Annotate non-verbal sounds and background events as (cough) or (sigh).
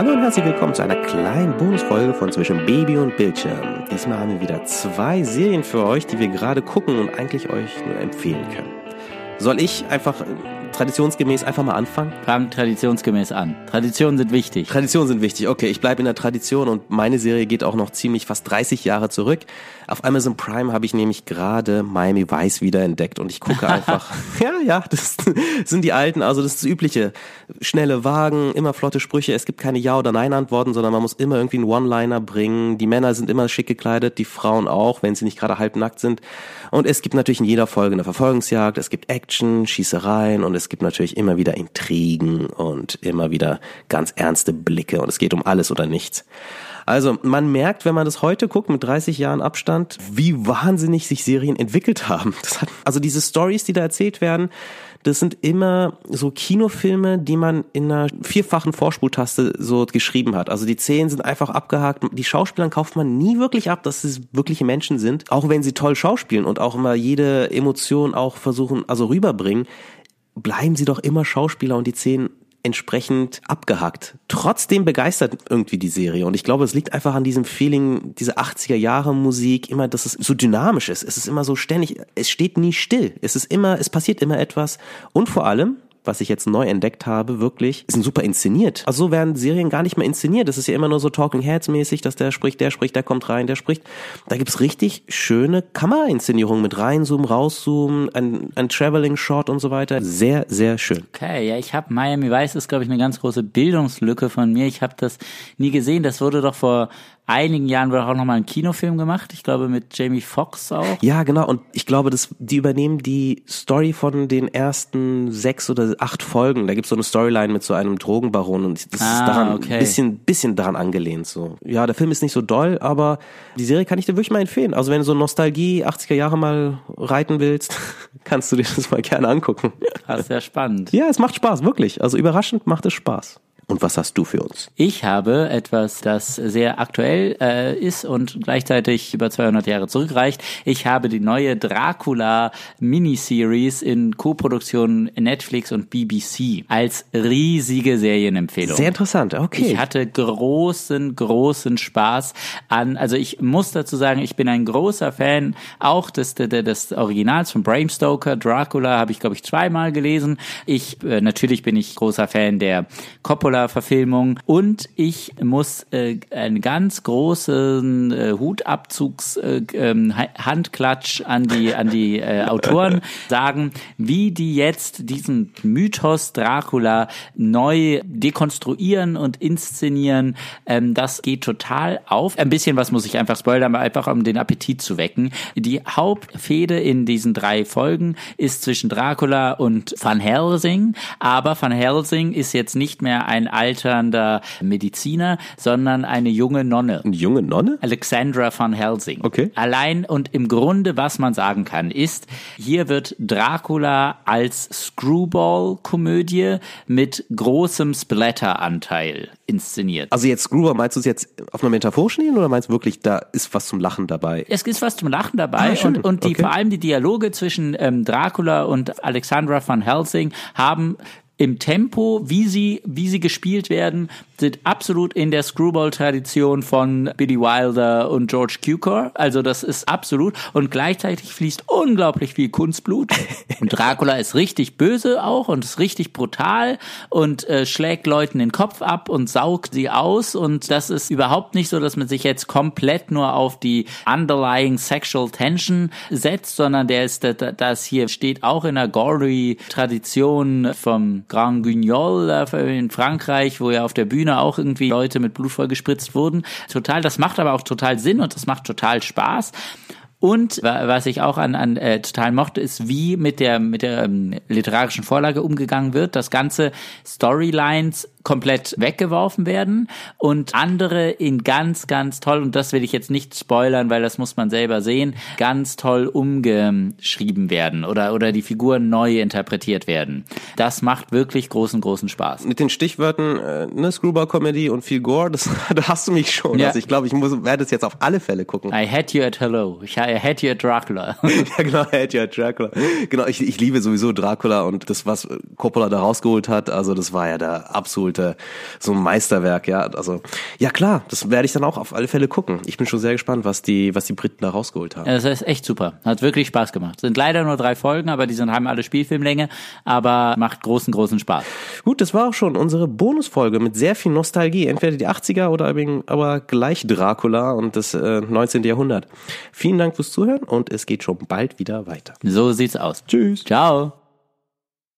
Hallo und herzlich willkommen zu einer kleinen Bonusfolge von Zwischen Baby und Bildschirm. Diesmal haben wir wieder zwei Serien für euch, die wir gerade gucken und eigentlich euch nur empfehlen können. Soll ich einfach traditionsgemäß einfach mal anfangen? Fang traditionsgemäß an. Traditionen sind wichtig. Traditionen sind wichtig. Okay, ich bleibe in der Tradition und meine Serie geht auch noch ziemlich fast 30 Jahre zurück. Auf Amazon Prime habe ich nämlich gerade Miami Vice wieder entdeckt und ich gucke einfach. (laughs) (laughs) ja, ja, das (laughs) sind die alten, also das ist das übliche. Schnelle Wagen, immer flotte Sprüche. Es gibt keine Ja- oder Nein-Antworten, sondern man muss immer irgendwie einen One-Liner bringen. Die Männer sind immer schick gekleidet, die Frauen auch, wenn sie nicht gerade halbnackt sind. Und es gibt natürlich in jeder Folge eine Verfolgungsjagd, es gibt Action, Schießereien und es gibt natürlich immer wieder Intrigen und immer wieder ganz ernste Blicke und es geht um alles oder nichts. Also man merkt, wenn man das heute guckt mit 30 Jahren Abstand, wie wahnsinnig sich Serien entwickelt haben. Hat, also diese Stories, die da erzählt werden, das sind immer so Kinofilme, die man in einer vierfachen Vorspultaste so geschrieben hat. Also die Szenen sind einfach abgehakt. Die Schauspielern kauft man nie wirklich ab, dass es wirkliche Menschen sind. Auch wenn sie toll schauspielen und auch immer jede Emotion auch versuchen, also rüberbringen, bleiben sie doch immer Schauspieler und die Szenen entsprechend abgehackt. Trotzdem begeistert irgendwie die Serie und ich glaube, es liegt einfach an diesem Feeling, diese 80er Jahre Musik, immer, dass es so dynamisch ist. Es ist immer so ständig, es steht nie still. Es ist immer, es passiert immer etwas und vor allem, was ich jetzt neu entdeckt habe, wirklich, sind super inszeniert. Also so werden Serien gar nicht mehr inszeniert. Das ist ja immer nur so Talking Heads mäßig, dass der spricht, der spricht, der kommt rein, der spricht. Da gibt's richtig schöne Kamerainszenierungen mit reinzoomen, rauszoomen, ein, ein Traveling Shot und so weiter. Sehr, sehr schön. Okay, ja, ich habe Miami Vice ist glaube ich eine ganz große Bildungslücke von mir. Ich habe das nie gesehen. Das wurde doch vor einigen Jahren wurde auch noch mal ein Kinofilm gemacht. Ich glaube mit Jamie Foxx auch. Ja, genau. Und ich glaube, dass die übernehmen die Story von den ersten sechs oder acht Folgen. Da gibt's so eine Storyline mit so einem Drogenbaron und das Ah, ist daran okay. ein bisschen, bisschen daran angelehnt. So, ja, der Film ist nicht so doll, aber die Serie kann ich dir wirklich mal empfehlen. Also wenn du so Nostalgie 80er Jahre mal reiten willst, (laughs) kannst du dir das mal gerne angucken. Das ist sehr spannend. Ja, es macht Spaß, wirklich. Also überraschend macht es Spaß. Und was hast du für uns? Ich habe etwas, das sehr aktuell äh, ist und gleichzeitig über 200 Jahre zurückreicht. Ich habe die neue Dracula Miniseries in Co-Produktion Netflix und BBC als riesige Serienempfehlung. Sehr interessant, okay. Ich hatte großen, großen Spaß an, also ich muss dazu sagen, ich bin ein großer Fan auch des, des, des Originals von Bram Stoker. Dracula habe ich, glaube ich, zweimal gelesen. Ich, äh, natürlich bin ich großer Fan der Coppola-Verfilmung und ich muss äh, einen ganz großen äh, Hutabzugs äh, ähm, Ha- Handklatsch an die, an die äh, Autoren (laughs) sagen, wie die jetzt diesen Mythos Dracula neu dekonstruieren und inszenieren. Ähm, das geht total auf. Ein bisschen was muss ich einfach spoilern, aber einfach um den Appetit zu wecken. Die Hauptfehde in diesen drei Folgen ist zwischen Dracula und Van Helsing, aber Van Helsing ist jetzt nicht mehr ein alternder Mediziner, sondern eine junge Nonne. Eine junge Nonne? Alexandra van Helsing. Okay. Allein und im Grunde, was man sagen kann, ist, hier wird Dracula als Screwball-Komödie mit großem Splatter-Anteil inszeniert. Also jetzt Screwball, meinst du es jetzt auf einer metaphorischen Ebene oder meinst du wirklich, da ist was zum Lachen dabei? Es ist was zum Lachen dabei Ah, und, und die Okay. vor allem die Dialoge zwischen ähm, Dracula und Alexandra van Helsing haben im Tempo, wie sie, wie sie gespielt werden, sind absolut in der Screwball-Tradition von Billy Wilder und George Cukor. Also das ist absolut. Und gleichzeitig fließt unglaublich viel Kunstblut. Und Dracula ist richtig böse auch und ist richtig brutal und äh, schlägt Leuten den Kopf ab und saugt sie aus. Und das ist überhaupt nicht so, dass man sich jetzt komplett nur auf die underlying sexual tension setzt, sondern der ist, da- da- das hier steht auch in der gory Tradition vom Grand Guignol äh, in Frankreich, wo ja auf der Bühne auch irgendwie Leute mit Blut vollgespritzt wurden. Total, das macht aber auch total Sinn und das macht total Spaß. Und wa- was ich auch an, an äh, total mochte, ist, wie mit der mit der ähm, literarischen Vorlage umgegangen wird, dass ganze Storylines komplett weggeworfen werden und andere in ganz, ganz toll, und das will ich jetzt nicht spoilern, weil das muss man selber sehen, ganz toll umgeschrieben werden oder, oder die Figuren neu interpretiert werden. Das macht wirklich großen, großen Spaß. Mit den Stichwörtern äh, ne, Screwball-Comedy und viel Gore, das, (laughs) da hast du mich schon. Ja. Also ich glaube, ich muss, werde es jetzt auf alle Fälle gucken. I had you at hello. Ich I had you at Dracula. (laughs) ja, genau, Head ja Dracula. Genau, ich, ich liebe sowieso Dracula und das, was Coppola da rausgeholt hat, also das war ja der absolut herausgeholte, so ein Meisterwerk, ja. Also, ja klar, das werde ich dann auch auf alle Fälle gucken. Ich bin schon sehr gespannt, was die, was die Briten da rausgeholt haben. Ja, das ist echt super. Hat wirklich Spaß gemacht. Sind leider nur drei Folgen, aber die sind, haben alle Spielfilmlänge, aber macht großen, großen Spaß. Gut, das war auch schon unsere Bonusfolge mit sehr viel Nostalgie. Entweder die 80er oder aber gleich Dracula und das äh, 19. Jahrhundert. Vielen Dank fürs Zuhören und es geht schon bald wieder weiter. So sieht's aus. Tschüss. Ciao.